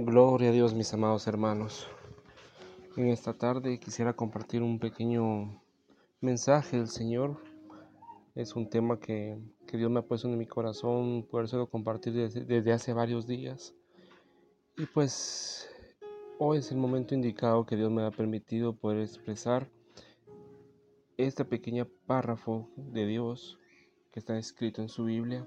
Gloria a Dios, mis amados hermanos. En esta tarde quisiera compartir un pequeño mensaje del Señor. Es un tema que, Dios me ha puesto en mi corazón, podérselo compartir desde, desde hace varios días. Y pues hoy es el momento indicado que Dios me ha permitido poder expresar este pequeño párrafo de Dios que está escrito en su Biblia,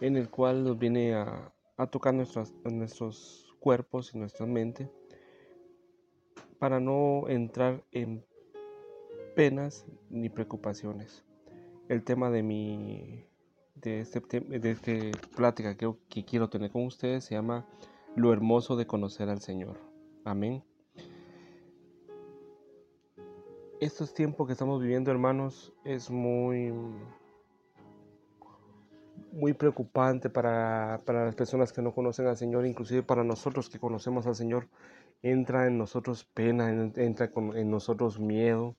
en el cual nos viene a, tocar nuestros cuerpos y nuestra mente para no entrar en penas ni preocupaciones. El tema de mi de este, de este plática que, que quiero tener con ustedes se llama lo hermoso de conocer al Señor. Amén. Estos tiempos que estamos viviendo, hermanos, es muy muy preocupante para, las personas que no conocen al Señor, inclusive para nosotros que conocemos al Señor. Entra en nosotros pena, entra en nosotros miedo.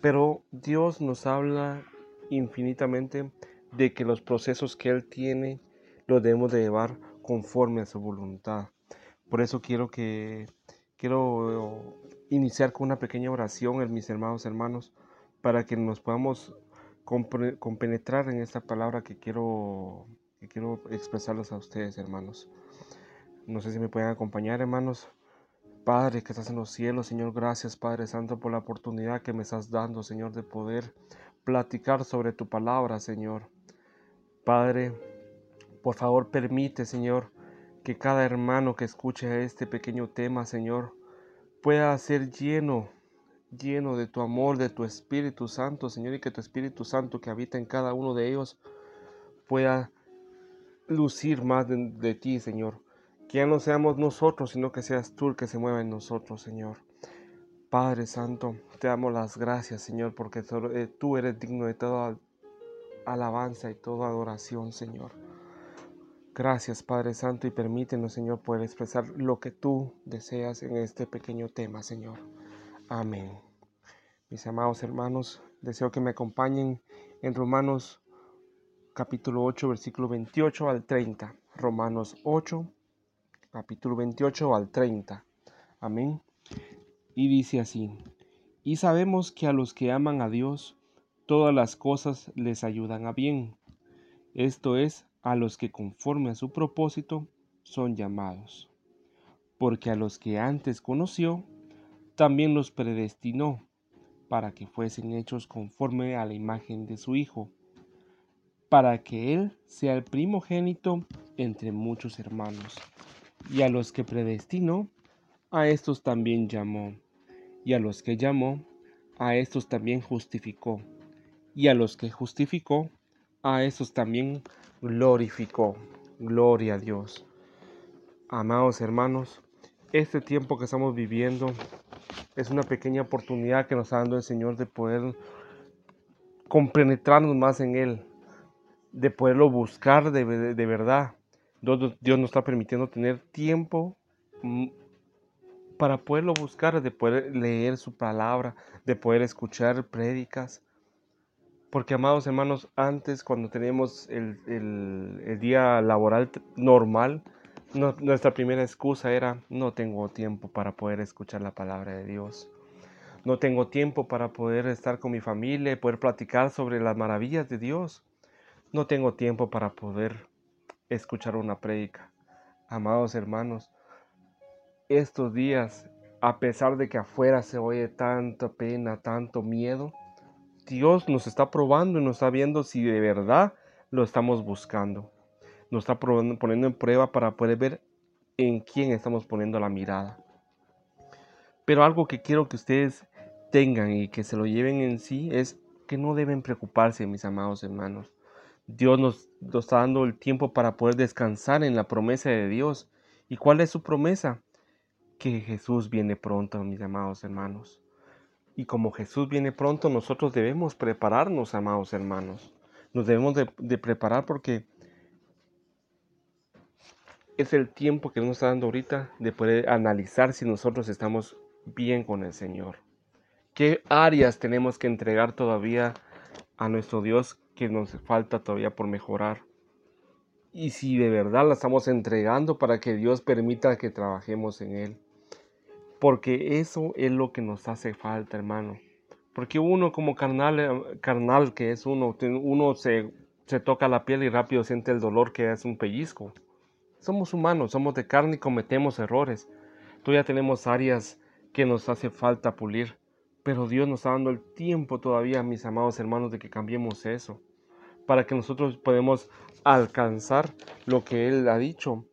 Pero Dios nos habla infinitamente de que los procesos que Él tiene los debemos de llevar conforme a su voluntad. Por eso quiero que quiero iniciar con una pequeña oración, mis hermanos hermanos, para que nos podamos compenetrar en esta palabra que quiero, que quiero expresarlos a ustedes, hermanos. No sé si me pueden acompañar, hermanos. Padre que estás en los cielos, Señor, gracias, Padre Santo, por la oportunidad que me estás dando, Señor, de poder platicar sobre tu palabra, Señor. Padre, por favor, permite, Señor, que cada hermano que escuche este pequeño tema, Señor, pueda ser lleno lleno de tu amor, de tu Espíritu Santo, Señor, y que tu Espíritu Santo que habita en cada uno de ellos pueda lucir más de, ti, Señor. Que ya no seamos nosotros, sino que seas tú el que se mueva en nosotros, Señor. Padre Santo, te damos las gracias, Señor, porque eh, tú eres digno de toda alabanza y toda adoración, Señor. Gracias, Padre Santo, y permítenos, Señor, poder expresar lo que tú deseas en este pequeño tema, Señor. Amén. Mis amados hermanos, deseo que me acompañen en Romanos capítulo 8, versículo 28 al 30. Romanos 8, capítulo 28 al 30. Amén. Y dice así, y sabemos que a los que aman a Dios, todas las cosas les ayudan a bien. Esto es, a los que conforme a su propósito son llamados. Porque a los que antes conoció, también los predestinó para que fuesen hechos conforme a la imagen de su Hijo, para que Él sea el primogénito entre muchos hermanos. Y a los que predestinó, a estos también llamó, y a los que llamó, a estos también justificó, y a los que justificó, a estos también glorificó. Gloria a Dios. Amados hermanos, este tiempo que estamos viviendo es una pequeña oportunidad que nos está dando el Señor de poder compenetrarnos más en Él, de poderlo buscar de, verdad. Dios, Dios, nos está permitiendo tener tiempo mm, para poderlo buscar, de poder leer su palabra, de poder escuchar prédicas. Porque, amados hermanos, antes cuando teníamos el, el día laboral normal, nuestra primera excusa era, no tengo tiempo para poder escuchar la palabra de Dios. No tengo tiempo para poder estar con mi familia y poder platicar sobre las maravillas de Dios. No tengo tiempo para poder escuchar una prédica. Amados hermanos, estos días, a pesar de que afuera se oye tanta pena, tanto miedo, Dios nos está probando y nos está viendo si de verdad lo estamos buscando nos está poniendo en prueba para poder ver en quién estamos poniendo la mirada. Pero algo que quiero que ustedes tengan y que se lo lleven en sí es que no deben preocuparse, mis amados hermanos. Dios nos, está dando el tiempo para poder descansar en la promesa de Dios. ¿Y cuál es su promesa? Que Jesús viene pronto, mis amados hermanos. Y como Jesús viene pronto, nosotros debemos prepararnos, amados hermanos. Nos debemos de, de preparar porque es el tiempo que nos está dando ahorita de poder analizar si nosotros estamos bien con el Señor. ¿Qué áreas tenemos que entregar todavía a nuestro Dios que nos falta todavía por mejorar? y si de verdad la estamos entregando para que Dios permita que trabajemos en Él. Porque eso es lo que nos hace falta, hermano. Porque uno como carnal, carnal que es uno, uno se, se toca la piel y rápido siente el dolor que es un pellizco. Somos humanos, somos de carne y cometemos errores. Todavía tenemos áreas que nos hace falta pulir. Pero Dios nos está dando el tiempo todavía, mis amados hermanos, de que cambiemos eso. Para que nosotros podamos alcanzar lo que Él ha dicho.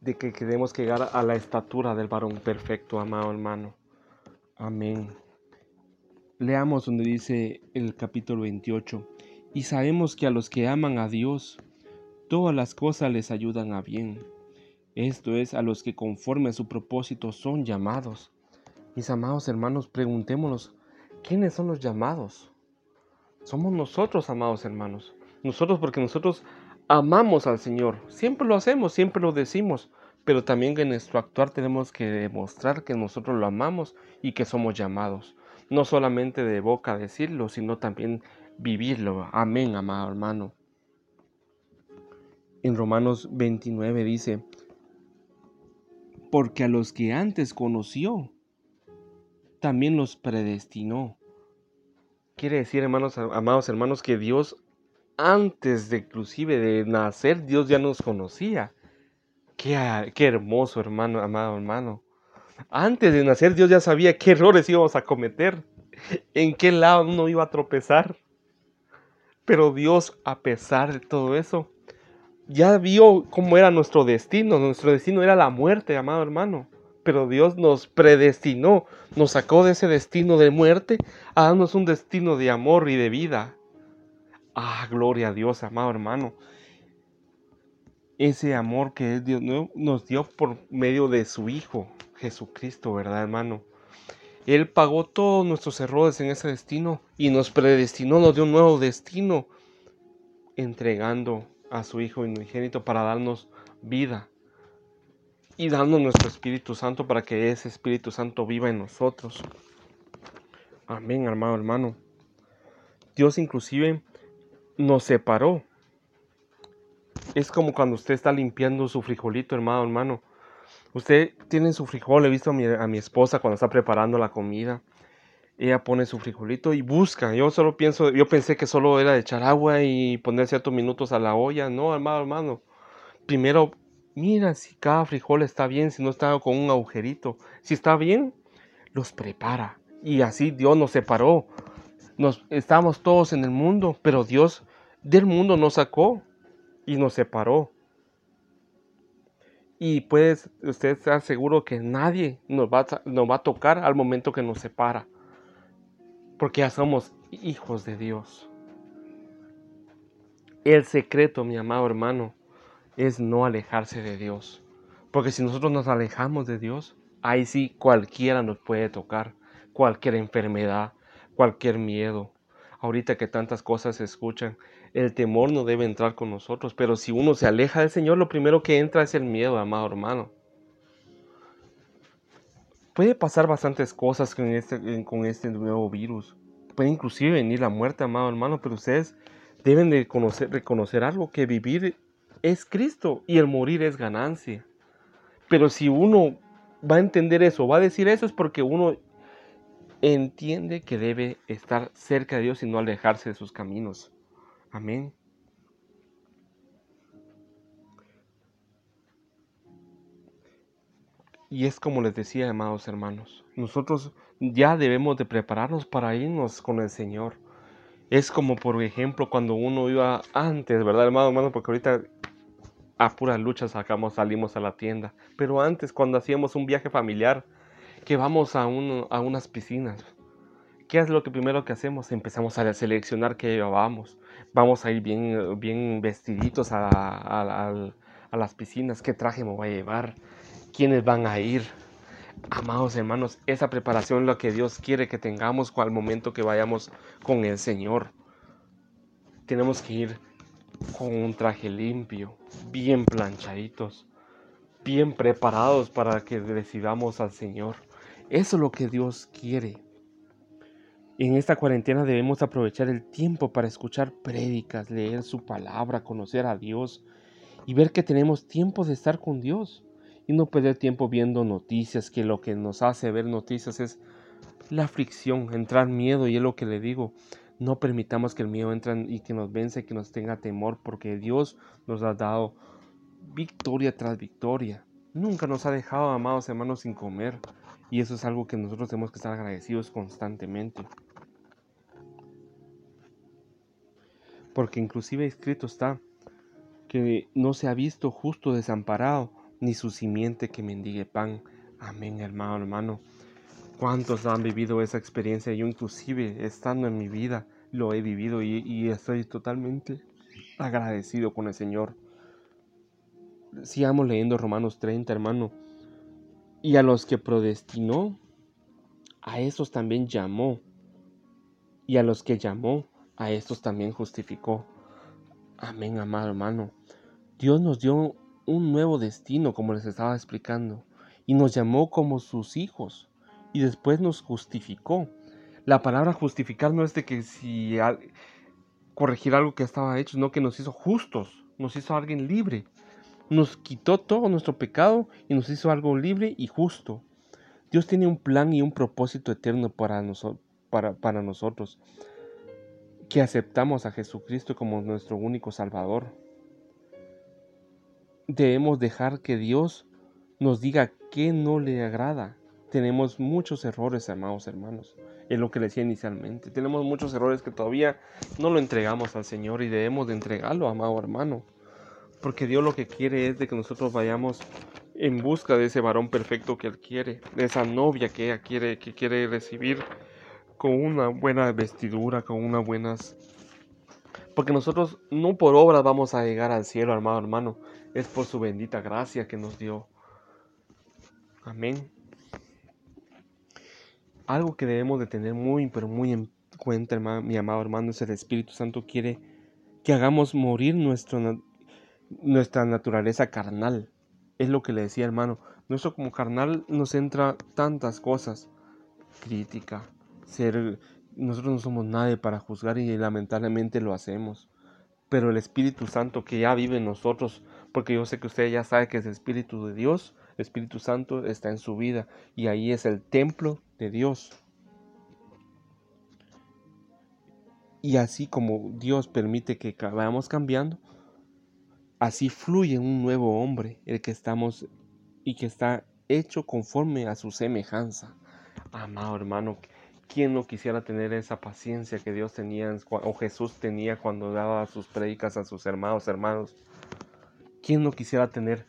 De que queremos llegar a la estatura del varón perfecto, amado hermano. Amén. Leamos donde dice el capítulo 28. Y sabemos que a los que aman a Dios, todas las cosas les ayudan a bien. Esto es a los que conforme a su propósito son llamados. Mis amados hermanos, preguntémonos, ¿quiénes son los llamados? Somos nosotros, amados hermanos. Nosotros porque nosotros amamos al Señor. Siempre lo hacemos, siempre lo decimos, pero también en nuestro actuar tenemos que demostrar que nosotros lo amamos y que somos llamados. No solamente de boca decirlo, sino también vivirlo. Amén, amado hermano. En Romanos 29 dice, porque a los que antes conoció, también los predestinó. Quiere decir, hermanos, amados hermanos, que Dios antes de inclusive de nacer, Dios ya nos conocía. Qué, qué hermoso, hermano, amado hermano. Antes de nacer, Dios ya sabía qué errores íbamos a cometer, en qué lado uno iba a tropezar. Pero Dios, a pesar de todo eso, ya vio cómo era nuestro destino. Nuestro destino era la muerte, amado hermano. Pero Dios nos predestinó, nos sacó de ese destino de muerte a darnos un destino de amor y de vida. Ah, gloria a Dios, amado hermano. Ese amor que Dios nos dio por medio de su Hijo, Jesucristo, ¿verdad, hermano? Él pagó todos nuestros errores en ese destino y nos predestinó, nos dio un nuevo destino, entregando a su Hijo unigénito para darnos vida y dando nuestro Espíritu Santo para que ese Espíritu Santo viva en nosotros. Amén, hermano, hermano. Dios inclusive nos separó. Es como cuando usted está limpiando su frijolito, hermano, hermano. Usted tiene su frijol, he visto a mi, a mi esposa cuando está preparando la comida ella pone su frijolito y busca. Yo solo pienso, yo pensé que solo era echar agua y poner ciertos minutos a la olla. No, hermano, hermano. Primero, mira si cada frijol está bien, si no está con un agujerito. Si está bien, los prepara. Y así Dios nos separó. Nos, estamos todos en el mundo, pero Dios del mundo nos sacó y nos separó. Y puede usted estar seguro que nadie nos va, nos va a tocar al momento que nos separa porque ya somos hijos de Dios. El secreto, mi amado hermano, es no alejarse de Dios. Porque si nosotros nos alejamos de Dios, ahí sí cualquiera nos puede tocar, cualquier enfermedad, cualquier miedo. Ahorita que tantas cosas se escuchan, el temor no debe entrar con nosotros, pero si uno se aleja del Señor, lo primero que entra es el miedo, amado hermano puede pasar bastantes cosas con este, con este nuevo virus. Puede inclusive venir la muerte, amado hermano, pero ustedes deben de conocer, reconocer algo, que vivir es Cristo y el morir es ganancia. Pero si uno va a entender eso, va a decir eso, es porque uno entiende que debe estar cerca de Dios y no alejarse de sus caminos. Amén. Y es como les decía, amados hermanos, nosotros ya debemos de prepararnos para irnos con el Señor. Es como, por ejemplo, cuando uno iba antes, ¿verdad, hermano, hermano? Porque ahorita a puras luchas sacamos, salimos a la tienda. Pero antes, cuando hacíamos un viaje familiar, que vamos a, a unas piscinas, ¿qué es lo que primero que hacemos? Empezamos a seleccionar qué llevábamos. Vamos a ir bien, bien vestiditos a, las piscinas, qué traje me voy a llevar, quiénes van a ir. Amados hermanos, esa preparación es lo que Dios quiere que tengamos al momento que vayamos con el Señor. Tenemos que ir con un traje limpio, bien planchaditos, bien preparados para que recibamos al Señor. Eso es lo que Dios quiere. En esta cuarentena debemos aprovechar el tiempo para escuchar prédicas, leer su palabra, conocer a Dios y ver que tenemos tiempo de estar con Dios y no perder tiempo viendo noticias, que lo que nos hace ver noticias es la aflicción, entrar miedo y es lo que le digo. No permitamos que el miedo entre y que nos vence, que nos tenga temor, porque Dios nos ha dado victoria tras victoria. Nunca nos ha dejado, amados hermanos, sin comer. Y eso es algo que nosotros tenemos que estar agradecidos constantemente. Porque inclusive escrito está que no se ha visto justo desamparado, ni su simiente que mendigue pan. Amén, hermano, hermano. ¿Cuántos han vivido esa experiencia? Yo inclusive, estando en mi vida, lo he vivido y, y estoy totalmente agradecido con el Señor. Sigamos leyendo Romanos 30, hermano. Y a los que predestinó, a esos también llamó. Y a los que llamó, a estos también justificó. Amén, amado hermano. Dios nos dio un nuevo destino, como les estaba explicando, y nos llamó como sus hijos, y después nos justificó. La palabra justificar no es de que si corregir algo que estaba hecho, sino que nos hizo justos, nos hizo alguien libre nos quitó todo nuestro pecado y nos hizo algo libre y justo. Dios tiene un plan y un propósito eterno para, para, para nosotros, que aceptamos a Jesucristo como nuestro único Salvador. Debemos dejar que Dios nos diga qué no le agrada. Tenemos muchos errores, amados hermanos, es lo que le decía inicialmente. Tenemos muchos errores que todavía no lo entregamos al Señor y debemos de entregarlo, amado hermano. Porque Dios lo que quiere es de que nosotros vayamos en busca de ese varón perfecto que Él quiere, de esa novia que ella quiere, que quiere recibir con una buena vestidura, con unas buenas... Porque nosotros no por obras vamos a llegar al cielo, hermano, hermano. Es por su bendita gracia que nos dio. Amén. Algo que debemos de tener muy, pero muy en cuenta, hermano, mi amado hermano, es el Espíritu Santo quiere que hagamos morir nuestro nuestra naturaleza carnal. Es lo que le decía hermano. Nuestro como carnal nos entra tantas cosas. Crítica, ser... Nosotros no somos nadie para juzgar y lamentablemente lo hacemos. Pero el Espíritu Santo que ya vive en nosotros, porque yo sé que usted ya sabe que es el Espíritu de Dios, el Espíritu Santo está en su vida y ahí es el templo de Dios. Y así como Dios permite que vayamos cambiando, Así fluye un nuevo hombre, el que estamos y que está hecho conforme a su semejanza. Amado hermano, ¿quién no quisiera tener esa paciencia que Dios tenía o Jesús tenía cuando daba sus predicas a sus hermanos, hermanos? ¿Quién no quisiera tener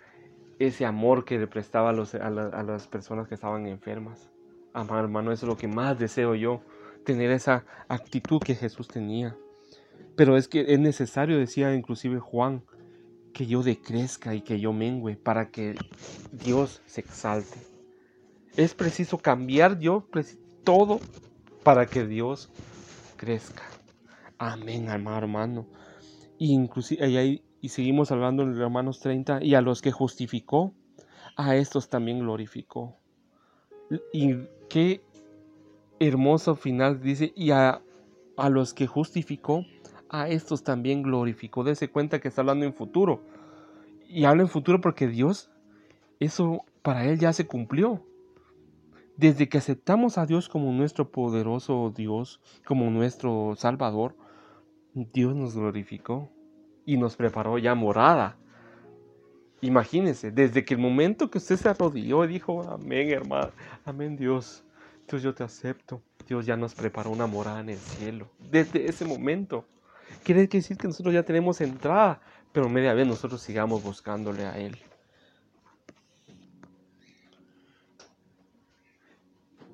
ese amor que le prestaba a, a las personas que estaban enfermas? Amado hermano, eso es lo que más deseo yo, tener esa actitud que Jesús tenía. Pero es que es necesario, decía inclusive Juan, que yo decrezca y que yo mengüe para que Dios se exalte. Es preciso cambiar yo todo para que Dios crezca. Amén, hermano, hermano. Y, inclusive, y, seguimos hablando en Romanos 30, y a los que justificó, a estos también glorificó. Y qué hermoso final dice, y a, a los que justificó, a estos también glorificó. Dese cuenta que está hablando en futuro. Y habla en futuro porque Dios, eso para Él ya se cumplió. Desde que aceptamos a Dios como nuestro poderoso Dios, como nuestro Salvador, Dios nos glorificó y nos preparó ya morada. Imagínese, desde que el momento que usted se arrodilló y dijo, amén hermano, amén Dios, Dios yo te acepto, Dios ya nos preparó una morada en el cielo. Desde ese momento. Quiere decir que nosotros ya tenemos entrada, pero media vez nosotros sigamos buscándole a Él.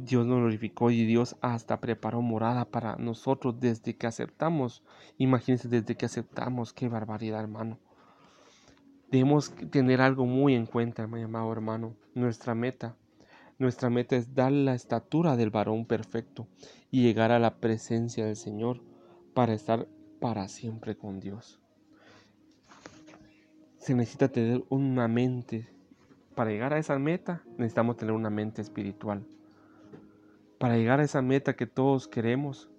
Dios nos glorificó y Dios hasta preparó morada para nosotros desde que aceptamos. Imagínense desde que aceptamos, qué barbaridad, hermano. Debemos tener algo muy en cuenta, mi amado hermano. Nuestra meta, nuestra meta es dar la estatura del varón perfecto y llegar a la presencia del Señor para estar para siempre con Dios. Se necesita tener una mente. Para llegar a esa meta necesitamos tener una mente espiritual. Para llegar a esa meta que todos queremos,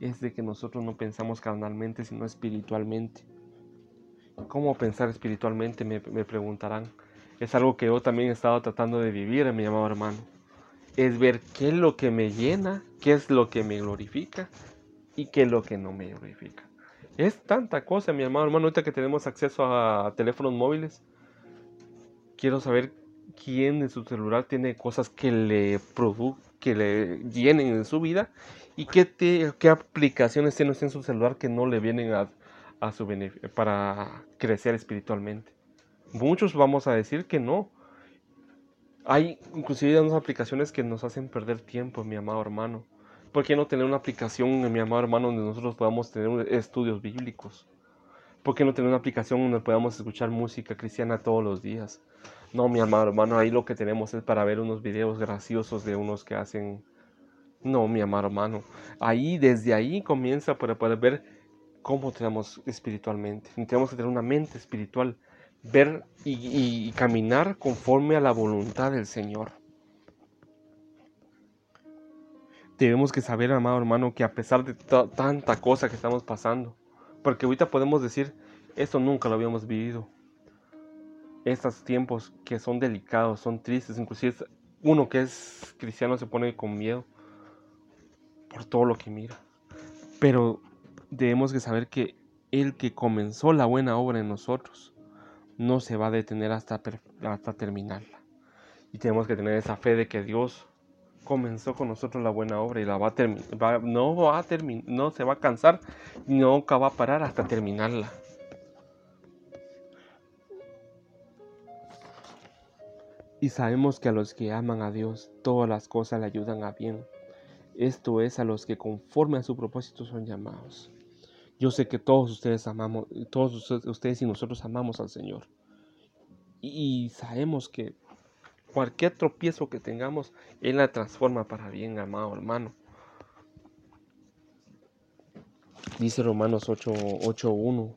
es de que nosotros no pensamos carnalmente, sino espiritualmente. ¿Cómo pensar espiritualmente? Me, preguntarán. Es algo que yo también he estado tratando de vivir, mi amado hermano. Es ver qué es lo que me llena, qué es lo que me glorifica y qué es lo que no me glorifica. Es tanta cosa, mi amado hermano, ahorita que tenemos acceso a teléfonos móviles. Quiero saber quién en su celular tiene cosas que le que le llenen en su vida y qué, qué aplicaciones tiene en su celular que no le vienen a, a su para crecer espiritualmente. Muchos vamos a decir que no. Hay inclusive unas aplicaciones que nos hacen perder tiempo, mi amado hermano. ¿Por qué no tener una aplicación, mi amado hermano, donde nosotros podamos tener estudios bíblicos? ¿Por qué no tener una aplicación donde podamos escuchar música cristiana todos los días? No, mi amado hermano, ahí lo que tenemos es para ver unos videos graciosos de unos que hacen... No, mi amado hermano. Ahí, desde ahí comienza para poder ver cómo tenemos espiritualmente. Tenemos que tener una mente espiritual, ver y, caminar conforme a la voluntad del Señor. Debemos que saber, amado hermano, que a pesar de tanta cosa que estamos pasando, porque ahorita podemos decir, esto nunca lo habíamos vivido. Estos tiempos que son delicados, son tristes, inclusive uno que es cristiano se pone con miedo por todo lo que mira. Pero debemos que saber que el que comenzó la buena obra en nosotros no se va a detener hasta, hasta terminarla. Y tenemos que tener esa fe de que Dios comenzó con nosotros la buena obra y la va a terminar, no va a terminar, no se va a cansar, nunca va a parar hasta terminarla. Y sabemos que a los que aman a Dios, todas las cosas le ayudan a bien. Esto es a los que conforme a su propósito son llamados. Yo sé que todos ustedes amamos, todos ustedes y nosotros amamos al Señor. Y sabemos que Cualquier tropiezo que tengamos, Él la transforma para bien, amado hermano. Dice Romanos 8:1.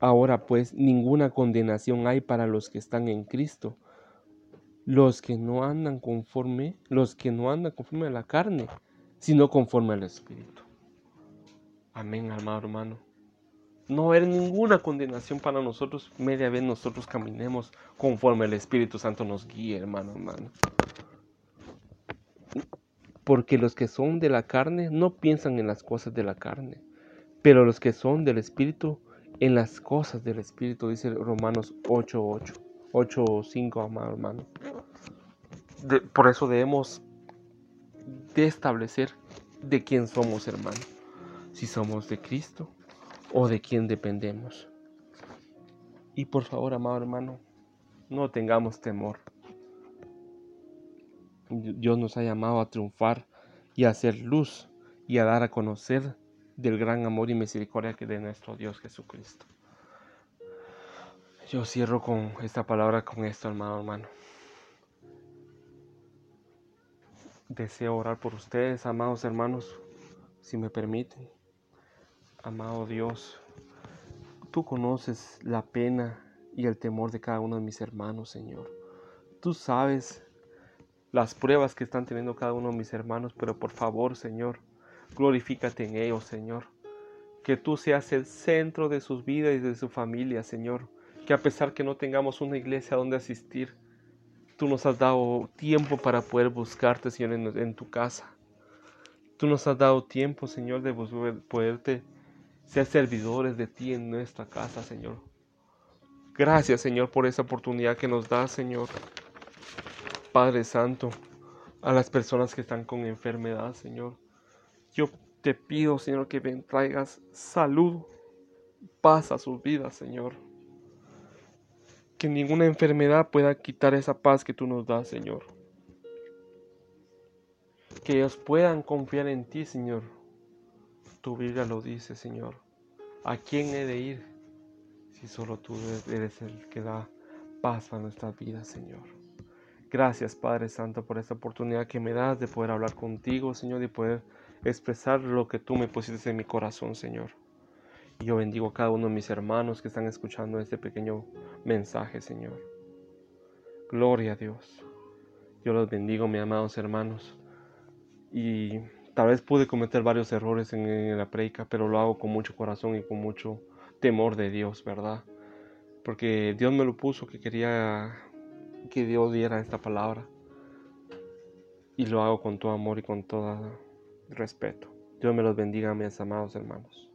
Ahora pues ninguna condenación hay para los que están en Cristo. Los que no andan conforme, los que no andan conforme a la carne, sino conforme al Espíritu. Amén, amado hermano no haber ninguna condenación para nosotros, media vez nosotros caminemos conforme el Espíritu Santo nos guíe, hermano, hermano. Porque los que son de la carne no piensan en las cosas de la carne, pero los que son del Espíritu, en las cosas del Espíritu, dice Romanos 8.8, 8.5, amado hermano. por eso debemos de establecer de quién somos, hermano. Si somos de Cristo o de quién dependemos. Y por favor, amado hermano, no tengamos temor. Dios nos ha llamado a triunfar y a hacer luz y a dar a conocer del gran amor y misericordia que de nuestro Dios Jesucristo. Yo cierro con esta palabra, con esto, amado hermano. Deseo orar por ustedes, amados hermanos, si me permiten. Amado Dios, tú conoces la pena y el temor de cada uno de mis hermanos, Señor. Tú sabes las pruebas que están teniendo cada uno de mis hermanos, pero por favor, Señor, glorifícate en ellos, Señor. Que tú seas el centro de sus vidas y de su familia, Señor. Que a pesar que no tengamos una iglesia donde asistir, tú nos has dado tiempo para poder buscarte, Señor, en, en tu casa. Tú nos has dado tiempo, Señor, de poderte ser servidores de ti en nuestra casa, Señor. Gracias, Señor, por esa oportunidad que nos da, Señor. Padre Santo, a las personas que están con enfermedad, Señor. Yo te pido, Señor, que traigas salud, paz a sus vidas, Señor. Que ninguna enfermedad pueda quitar esa paz que tú nos das, Señor. Que ellos puedan confiar en ti, Señor tu Biblia lo dice, Señor. ¿A quién he de ir si solo tú eres el que da paz a nuestras vidas, Señor? Gracias, Padre Santo, por esta oportunidad que me das de poder hablar contigo, Señor, y poder expresar lo que tú me pusiste en mi corazón, Señor. Y yo bendigo a cada uno de mis hermanos que están escuchando este pequeño mensaje, Señor. Gloria a Dios. Yo los bendigo, mis amados hermanos. y tal vez pude cometer varios errores en, la predica, pero lo hago con mucho corazón y con mucho temor de Dios, ¿verdad? Porque Dios me lo puso que quería que Dios diera esta palabra. Y lo hago con todo amor y con todo respeto. Dios me los bendiga, mis amados hermanos.